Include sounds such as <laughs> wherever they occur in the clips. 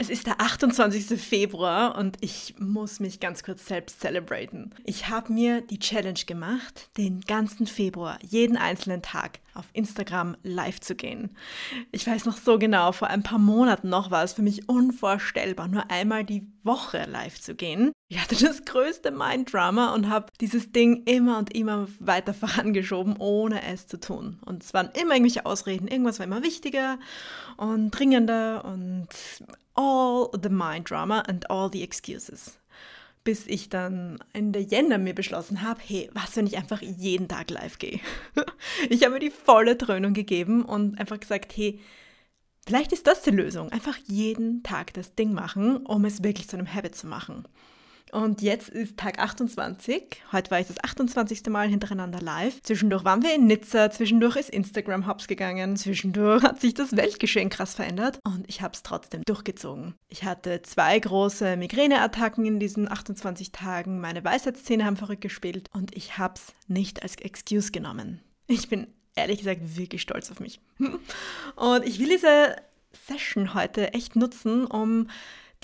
Es ist der 28. Februar und ich muss mich ganz kurz selbst celebraten. Ich habe mir die Challenge gemacht, den ganzen Februar, jeden einzelnen Tag auf Instagram live zu gehen. Ich weiß noch so genau, vor ein paar Monaten noch war es für mich unvorstellbar, nur einmal die Woche live zu gehen. Ich hatte das größte Mind-Drama und habe dieses Ding immer und immer weiter <laughs> vorangeschoben, ohne es zu tun. Und es waren immer irgendwelche Ausreden, irgendwas war immer wichtiger und dringender und all the Mind-Drama and all the excuses bis ich dann Ende Jänner mir beschlossen habe, hey, was, wenn ich einfach jeden Tag live gehe? <laughs> ich habe mir die volle Dröhnung gegeben und einfach gesagt, hey, vielleicht ist das die Lösung. Einfach jeden Tag das Ding machen, um es wirklich zu einem Habit zu machen. Und jetzt ist Tag 28. Heute war ich das 28. Mal hintereinander live. Zwischendurch waren wir in Nizza, zwischendurch ist Instagram hops gegangen, zwischendurch hat sich das Weltgeschehen krass verändert und ich habe es trotzdem durchgezogen. Ich hatte zwei große Migräneattacken in diesen 28 Tagen, meine Weisheitszähne haben verrückt gespielt und ich habe es nicht als Excuse genommen. Ich bin ehrlich gesagt wirklich stolz auf mich. <laughs> Und ich will diese Session heute echt nutzen, um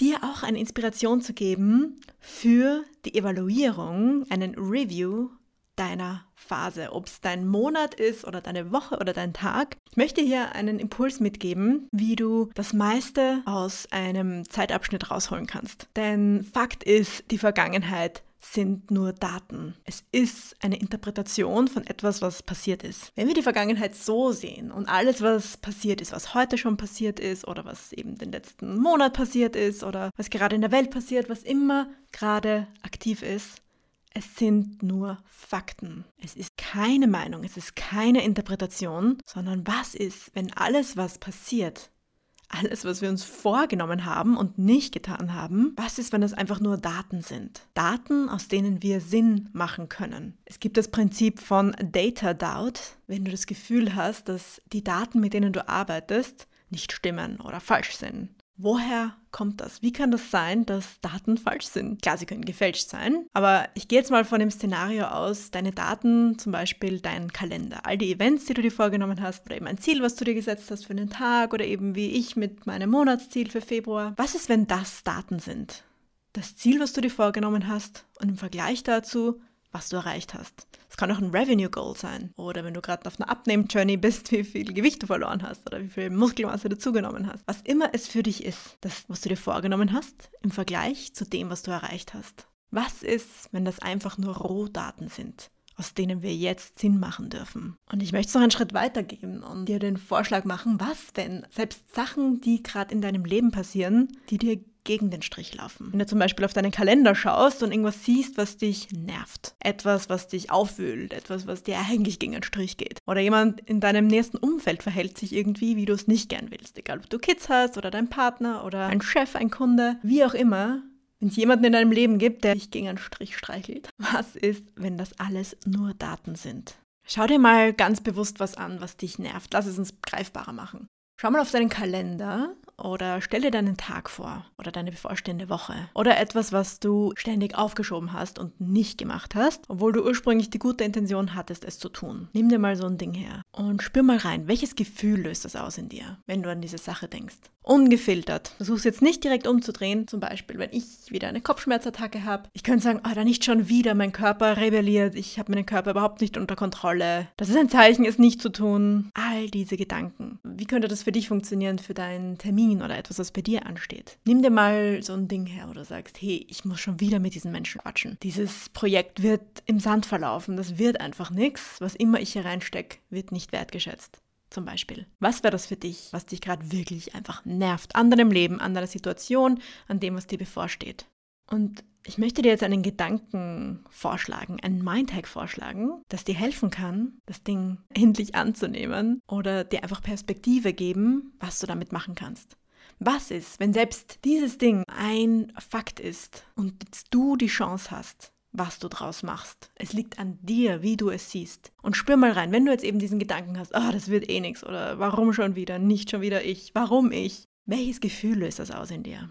dir auch eine Inspiration zu geben für die Evaluierung, einen Review deiner Phase, ob es dein Monat ist oder deine Woche oder dein Tag. Ich möchte hier einen Impuls mitgeben, wie du das meiste aus einem Zeitabschnitt rausholen kannst. Denn Fakt ist, die Vergangenheit sind nur Daten. Es ist eine Interpretation von etwas, was passiert ist. Wenn wir die Vergangenheit so sehen und alles, was passiert ist, was heute schon passiert ist oder was eben den letzten Monat passiert ist oder was gerade in der Welt passiert, was immer gerade aktiv ist, es sind nur Fakten. Es ist keine Meinung, es ist keine Interpretation, sondern was ist, wenn alles, was passiert, alles, was wir uns vorgenommen haben und nicht getan haben, was ist, wenn das einfach nur Daten sind? Daten, aus denen wir Sinn machen können. Es gibt das Prinzip von Data Doubt, wenn du das Gefühl hast, dass die Daten, mit denen du arbeitest, nicht stimmen oder falsch sind. Woher kommt das? Wie kann das sein, dass Daten falsch sind? Klar, sie können gefälscht sein, aber ich gehe jetzt mal von dem Szenario aus, deine Daten, zum Beispiel dein Kalender, all die Events, die du dir vorgenommen hast, oder eben ein Ziel, was du dir gesetzt hast für den Tag, oder eben wie ich mit meinem Monatsziel für Februar. Was ist, wenn das Daten sind? Das Ziel, was du dir vorgenommen hast und im Vergleich dazu was du erreicht hast. Es kann auch ein Revenue Goal sein. Oder wenn du gerade auf einer Abnehm-Journey bist, <laughs> wie viel Gewicht du verloren hast oder wie viel Muskelmasse du zugenommen hast. Was immer es für dich ist, das, was du dir vorgenommen hast, im Vergleich zu dem, was du erreicht hast. Was ist, wenn das einfach nur Rohdaten sind? Aus denen wir jetzt Sinn machen dürfen. Und ich möchte es noch einen Schritt weitergeben und dir den Vorschlag machen, was, wenn selbst Sachen, die gerade in deinem Leben passieren, die dir gegen den Strich laufen. Wenn du zum Beispiel auf deinen Kalender schaust und irgendwas siehst, was dich nervt, etwas, was dich aufwühlt, etwas, was dir eigentlich gegen den Strich geht. Oder jemand in deinem nächsten Umfeld verhält sich irgendwie, wie du es nicht gern willst. Egal, ob du Kids hast oder dein Partner oder ein Chef, ein Kunde, wie auch immer. Wenn es jemanden in deinem Leben gibt, der dich gegen einen Strich streichelt, <laughs> was ist, wenn das alles nur Daten sind? Schau dir mal ganz bewusst was an, was dich nervt. Lass es uns greifbarer machen. Schau mal auf deinen Kalender oder stell dir deinen Tag vor oder deine bevorstehende Woche oder etwas, was du ständig aufgeschoben hast und nicht gemacht hast, obwohl du ursprünglich die gute Intention hattest, es zu tun. Nimm dir mal so ein Ding her und spür mal rein, welches Gefühl löst das aus in dir, wenn du an diese Sache denkst. Ungefiltert. Versuch es jetzt nicht direkt umzudrehen. Zum Beispiel, wenn ich wieder eine Kopfschmerzattacke habe. Ich könnte sagen, oh, da nicht schon wieder, mein Körper rebelliert, ich habe meinen Körper überhaupt nicht unter Kontrolle. Das ist ein Zeichen, es nicht zu tun. All diese Gedanken. Wie könnte das für dich funktionieren, für deinen Termin oder etwas, was bei dir ansteht? Nimm dir mal so ein Ding her, wo du sagst, hey, ich muss schon wieder mit diesen Menschen quatschen. Dieses Projekt wird im Sand verlaufen, das wird einfach nichts. Was immer ich hier reinstecke, wird nicht wertgeschätzt zum Beispiel. Was wäre das für dich, was dich gerade wirklich einfach nervt an deinem Leben, an deiner Situation, an dem, was dir bevorsteht? Und ich möchte dir jetzt einen Gedanken vorschlagen, einen Mindhack vorschlagen, das dir helfen kann, das Ding <laughs> endlich anzunehmen oder dir einfach Perspektive geben, was du damit machen kannst. Was ist, wenn selbst dieses Ding ein Fakt ist und du die Chance hast, was du draus machst. Es liegt an dir, wie du es siehst. Und spür mal rein, wenn du jetzt eben diesen Gedanken hast, oh, das wird eh nichts oder warum schon wieder, nicht schon wieder ich, warum ich? Welches Gefühl löst das aus in dir?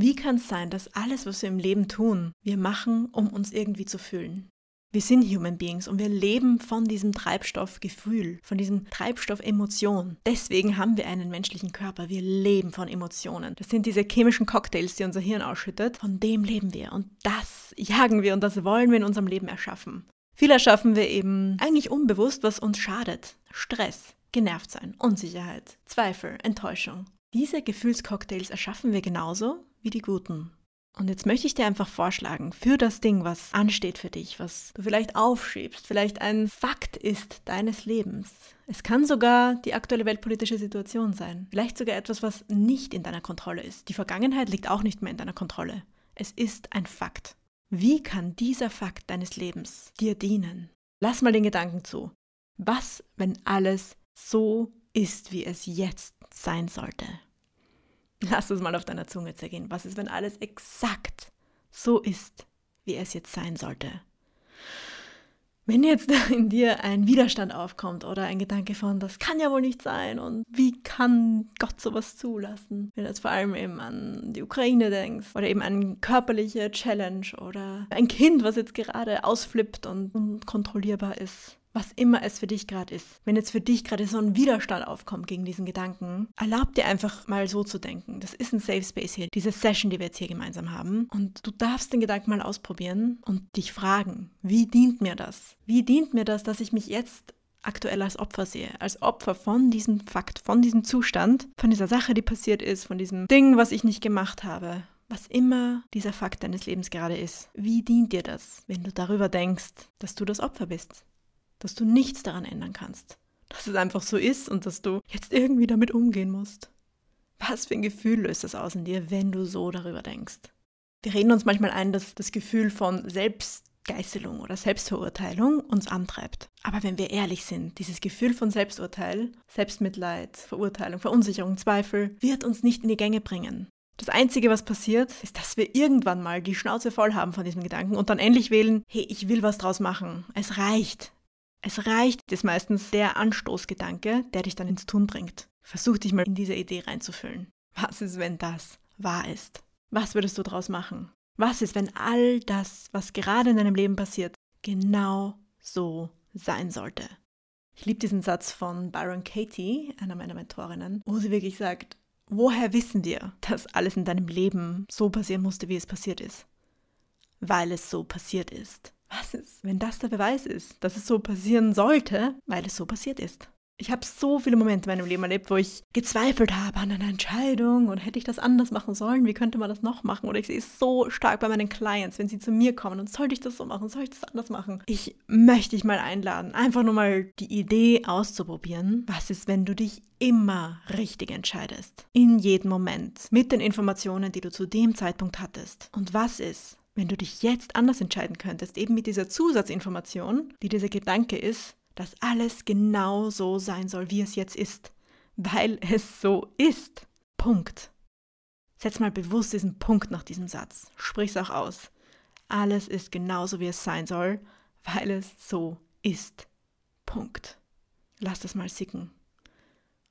Wie kann es sein, dass alles, was wir im Leben tun, wir machen, um uns irgendwie zu fühlen? Wir sind Human Beings und wir leben von diesem Treibstoff Gefühl, von diesem Treibstoff Emotion. Deswegen haben wir einen menschlichen Körper. Wir leben von Emotionen. Das sind diese chemischen Cocktails, die unser Hirn ausschüttet. Von dem leben wir und das jagen wir und das wollen wir in unserem Leben erschaffen. Viel erschaffen wir eben eigentlich unbewusst, was uns schadet. Stress, genervt sein, Unsicherheit, Zweifel, Enttäuschung. Diese Gefühlscocktails erschaffen wir genauso wie die guten. Und jetzt möchte ich dir einfach vorschlagen, für das Ding, was ansteht für dich, was du vielleicht aufschiebst, vielleicht ein Fakt ist deines Lebens. Es kann sogar die aktuelle weltpolitische Situation sein. Vielleicht sogar etwas, was nicht in deiner Kontrolle ist. Die Vergangenheit liegt auch nicht mehr in deiner Kontrolle. Es ist ein Fakt. Wie kann dieser Fakt deines Lebens dir dienen? Lass mal den Gedanken zu. Was, wenn alles so ist, wie es jetzt sein sollte? Lass es mal auf deiner Zunge zergehen. Was ist, wenn alles exakt so ist, wie es jetzt sein sollte? Wenn jetzt <laughs> in dir ein Widerstand aufkommt oder ein Gedanke von, das kann ja wohl nicht sein und wie kann Gott sowas zulassen? Wenn du jetzt vor allem eben an die Ukraine denkst oder eben an körperliche Challenge oder ein Kind, was jetzt gerade ausflippt und unkontrollierbar ist was immer es für dich gerade ist. Wenn jetzt für dich gerade so ein Widerstand aufkommt gegen diesen Gedanken, erlaub dir einfach mal so zu denken. Das ist ein Safe Space hier, diese Session, die wir jetzt hier gemeinsam haben. Und du darfst den Gedanken mal ausprobieren und dich fragen, wie dient mir das? Wie dient mir das, dass ich mich jetzt aktuell als Opfer sehe, als Opfer von diesem Fakt, von diesem Zustand, von dieser Sache, die passiert ist, von diesem Ding, was ich nicht gemacht habe. Was immer dieser Fakt deines Lebens gerade ist, wie dient dir das, wenn du darüber denkst, dass du das Opfer bist? Dass du nichts daran ändern kannst, dass es einfach so ist und dass du jetzt irgendwie damit umgehen musst. Was für ein Gefühl löst das aus in dir, wenn du so darüber denkst? Wir reden uns manchmal ein, dass das Gefühl von Selbstgeißelung oder Selbstverurteilung uns antreibt. Aber wenn wir ehrlich sind, dieses Gefühl von Selbsturteil, Selbstmitleid, Verurteilung, Verunsicherung, Zweifel wird uns nicht in die Gänge bringen. Das Einzige, was passiert, ist, dass wir irgendwann mal die Schnauze voll haben von diesem Gedanken und dann endlich wählen, hey, ich will was draus machen. Es reicht. Es reicht, ist meistens der Anstoßgedanke, der dich dann ins Tun bringt. Versuch dich mal in diese Idee reinzufüllen. Was ist, wenn das wahr ist? Was würdest du daraus machen? Was ist, wenn all das, was gerade in deinem Leben passiert, genau so sein sollte? Ich liebe diesen Satz von Byron Katie, einer meiner Mentorinnen, wo sie wirklich sagt, woher wissen wir, dass alles in deinem Leben so passieren musste, wie es passiert ist? Weil es so passiert ist. Was ist, wenn das der Beweis ist, dass es so passieren sollte, weil es so passiert ist? Ich habe so viele Momente in meinem Leben erlebt, wo ich gezweifelt habe an einer Entscheidung und hätte ich das anders machen sollen, wie könnte man das noch machen? Oder ich sehe es so stark bei meinen Clients, wenn sie zu mir kommen und sollte ich das so machen, soll ich das anders machen? Ich möchte dich mal einladen, einfach nur mal die Idee auszuprobieren. Was ist, wenn du dich immer richtig entscheidest? In jedem Moment. Mit den Informationen, die du zu dem Zeitpunkt hattest. Und was ist, wenn du dich jetzt anders entscheiden könntest, eben mit dieser Zusatzinformation, die dieser Gedanke ist, dass alles genau so sein soll, wie es jetzt ist, weil es so ist. Punkt. Setz mal bewusst diesen Punkt nach diesem Satz. Sprich es auch aus. Alles ist genauso, wie es sein soll, weil es so ist. Punkt. Lass das mal sicken.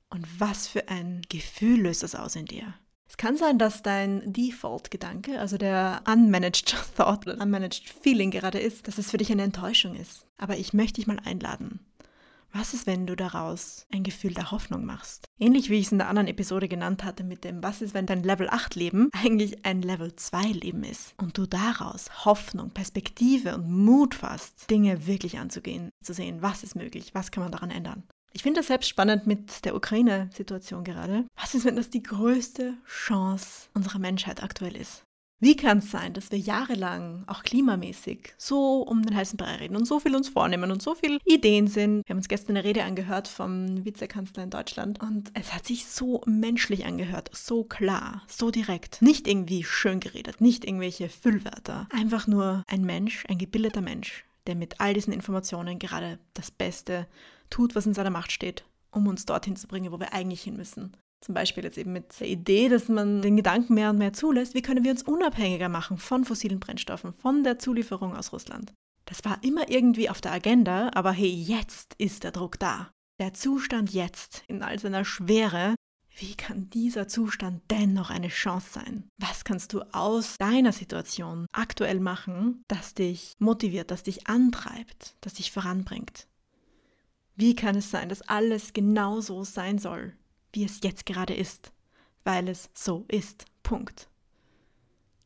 Und was für ein Gefühl löst das aus in dir? Es kann sein, dass dein Default-Gedanke, also der unmanaged <laughs> Thought unmanaged Feeling gerade ist, dass es für dich eine Enttäuschung ist. Aber ich möchte dich mal einladen. Was ist, wenn du daraus ein Gefühl der Hoffnung machst? Ähnlich wie ich es in der anderen Episode genannt hatte mit dem Was ist, wenn dein Level 8 Leben <laughs> eigentlich ein Level 2 Leben ist und du daraus Hoffnung, Perspektive und Mut fasst, Dinge wirklich anzugehen, zu sehen, was ist möglich, was kann man daran ändern. Ich finde das selbst spannend mit der Ukraine-Situation gerade. Was ist, wenn das die größte Chance unserer Menschheit aktuell ist? Wie kann es sein, dass wir jahrelang, auch klimamäßig, so um den heißen Brei reden und so viel uns vornehmen und so viele Ideen sind? Wir haben uns gestern eine Rede angehört vom Vizekanzler in Deutschland und es hat sich so menschlich angehört, so klar, so direkt. Nicht irgendwie schön geredet, nicht irgendwelche Füllwörter. Einfach nur ein Mensch, ein gebildeter Mensch, der mit all diesen Informationen gerade das Beste tut, was in seiner Macht steht, um uns dorthin zu bringen, wo wir eigentlich hin müssen. Zum Beispiel jetzt eben mit der Idee, dass man den Gedanken mehr und mehr zulässt, wie können wir uns unabhängiger machen von fossilen Brennstoffen, von der Zulieferung aus Russland. Das war immer irgendwie auf der Agenda, aber hey, jetzt ist der Druck da. Der Zustand jetzt in all seiner Schwere, wie kann dieser Zustand dennoch eine Chance sein? Was kannst du aus deiner Situation aktuell machen, das dich motiviert, das dich antreibt, das dich voranbringt? Wie kann es sein, dass alles genau so sein soll, wie es jetzt gerade ist, weil es so ist. Punkt.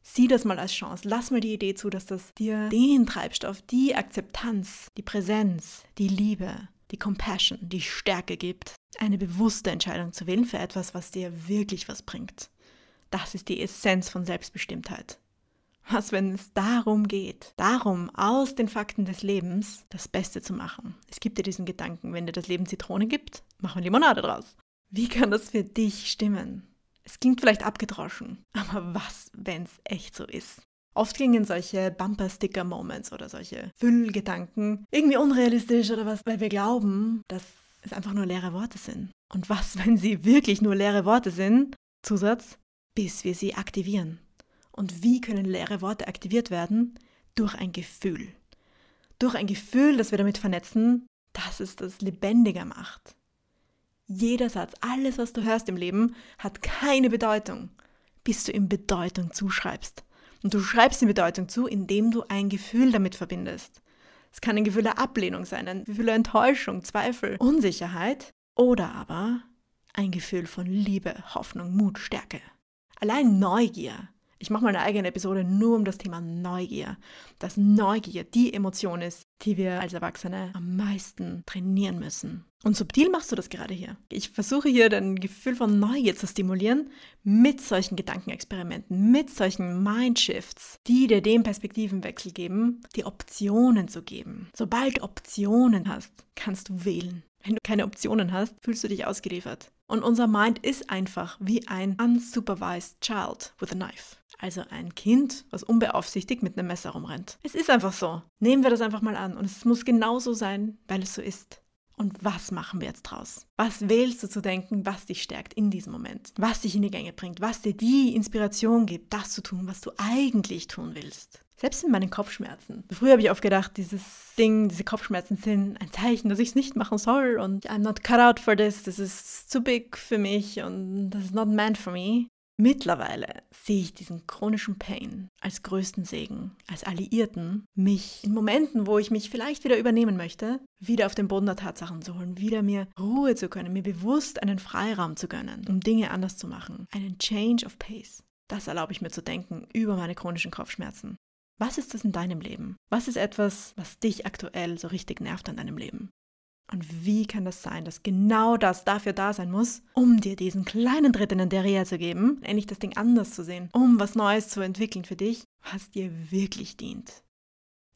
Sieh das mal als Chance. Lass mal die Idee zu, dass das dir den Treibstoff, die Akzeptanz, die Präsenz, die Liebe, die Compassion, die Stärke gibt, eine bewusste Entscheidung zu wählen für etwas, was dir wirklich was bringt. Das ist die Essenz von Selbstbestimmtheit. Was, wenn es darum geht, darum, aus den Fakten des Lebens das Beste zu machen? Es gibt dir diesen Gedanken, wenn dir das Leben Zitrone gibt, mach mal Limonade draus. Wie kann das für dich stimmen? Es klingt vielleicht abgedroschen, aber was, wenn es echt so ist? Oft klingen solche Bumper-Sticker-Moments oder solche Füllgedanken irgendwie unrealistisch oder was, weil wir glauben, dass es einfach nur leere Worte sind. Und was, <laughs> wenn sie wirklich nur leere Worte sind? Zusatz, bis wir sie aktivieren. Und wie können leere Worte aktiviert werden? Durch ein Gefühl. Durch ein Gefühl, das wir damit vernetzen, dass es das lebendiger macht. Jeder Satz, alles, was du hörst im Leben, hat keine Bedeutung, bis du ihm Bedeutung zuschreibst. Und du schreibst ihm Bedeutung zu, indem du ein Gefühl damit verbindest. Es kann ein Gefühl der Ablehnung sein, ein Gefühl der Enttäuschung, Zweifel, Unsicherheit oder aber ein Gefühl von Liebe, Hoffnung, Mut, Stärke. Allein Neugier ich mache mal eine eigene Episode nur um das Thema Neugier. Dass Neugier die Emotion ist, die wir als Erwachsene am meisten trainieren müssen. Und subtil machst du das gerade hier. Ich versuche hier dein Gefühl von Neugier zu stimulieren mit solchen Gedankenexperimenten, mit solchen Mindshifts, die dir den Perspektivenwechsel geben, die Optionen zu geben. Sobald du Optionen hast, kannst du wählen. Wenn du keine Optionen hast, fühlst du dich ausgeliefert. Und unser Mind ist einfach wie ein unsupervised child with a knife. Also ein Kind, was unbeaufsichtigt mit einem Messer rumrennt. Es ist einfach so. Nehmen wir das einfach mal an. Und es muss genauso sein, weil es so ist. Und was machen wir jetzt draus? Was wählst du zu denken, was dich stärkt in diesem Moment? Was dich in die Gänge bringt? Was dir die Inspiration gibt, das zu tun, was du eigentlich tun willst? Selbst in meinen Kopfschmerzen. Früher habe ich oft gedacht, dieses Ding, diese Kopfschmerzen sind ein Zeichen, dass ich es nicht machen soll und I'm not cut out for this, das ist zu big für mich und das ist not meant for me. Mittlerweile sehe ich diesen chronischen Pain als größten Segen, als Alliierten, mich in Momenten, wo ich mich vielleicht wieder übernehmen möchte, wieder auf den Boden der Tatsachen zu holen, wieder mir Ruhe zu können, mir bewusst einen Freiraum zu gönnen, um Dinge anders zu machen, einen Change of Pace. Das erlaube ich mir zu denken über meine chronischen Kopfschmerzen. Was ist das in deinem Leben? Was ist etwas, was dich aktuell so richtig nervt an deinem Leben? Und wie kann das sein, dass genau das dafür da sein muss, um dir diesen kleinen Tritt in der Reha zu geben, endlich das Ding anders zu sehen, um was Neues zu entwickeln für dich, was dir wirklich dient?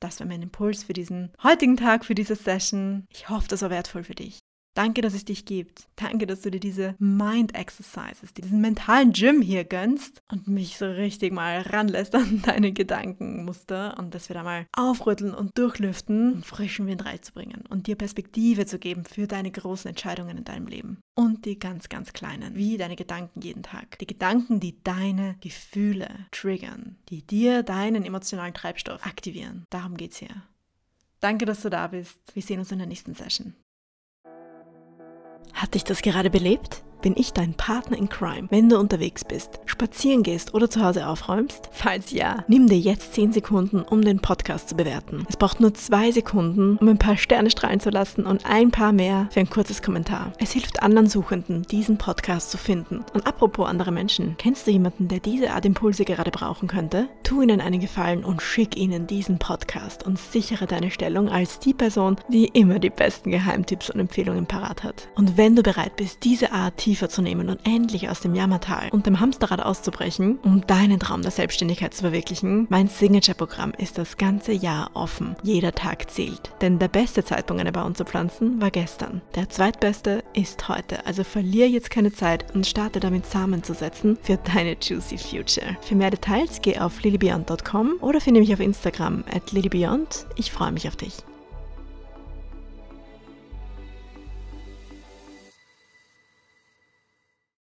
Das war mein Impuls für diesen heutigen Tag, für diese Session. Ich hoffe, das war wertvoll für dich. Danke, dass es dich gibt. Danke, dass du dir diese Mind Exercises, diesen mentalen Gym hier gönnst und mich so richtig mal ranlässt an <laughs> deine Gedankenmuster und dass wir da mal aufrütteln und durchlüften, um frischen Wind reinzubringen und dir Perspektive zu geben für deine großen Entscheidungen in deinem Leben. Und die ganz, ganz kleinen, wie deine Gedanken jeden Tag. Die Gedanken, die deine Gefühle triggern, die dir deinen emotionalen Treibstoff aktivieren. Darum geht's hier. Danke, dass du da bist. Wir sehen uns in der nächsten Session. Hat dich das gerade belebt? Bin ich dein Partner in Crime, wenn du unterwegs bist, spazieren gehst oder zu Hause aufräumst? Falls ja, nimm dir jetzt 10 Sekunden, um den Podcast zu bewerten. Es braucht nur 2 Sekunden, um ein paar Sterne strahlen zu lassen und ein paar mehr für ein kurzes Kommentar. Es hilft anderen Suchenden, diesen Podcast zu finden. Und apropos andere Menschen, kennst du jemanden, der diese Art Impulse gerade brauchen könnte? Tu ihnen einen Gefallen und schick ihnen diesen Podcast und sichere deine Stellung als die Person, die immer die besten Geheimtipps und Empfehlungen parat hat. Und wenn du bereit bist, diese Art tiefer zu nehmen und endlich aus dem Jammertal und dem Hamsterrad auszubrechen, um deinen Traum der Selbstständigkeit zu verwirklichen, mein Signature-Programm ist das ganze Jahr offen. Jeder Tag zählt. Denn der beste Zeitpunkt, eine Baum zu pflanzen, war gestern. Der zweitbeste ist heute. Also verlier jetzt keine Zeit und starte damit Samen zu setzen für deine Juicy Future. Für mehr Details geh auf lilybeyond.com oder finde mich auf Instagram at lilybeyond. Ich freue mich auf dich.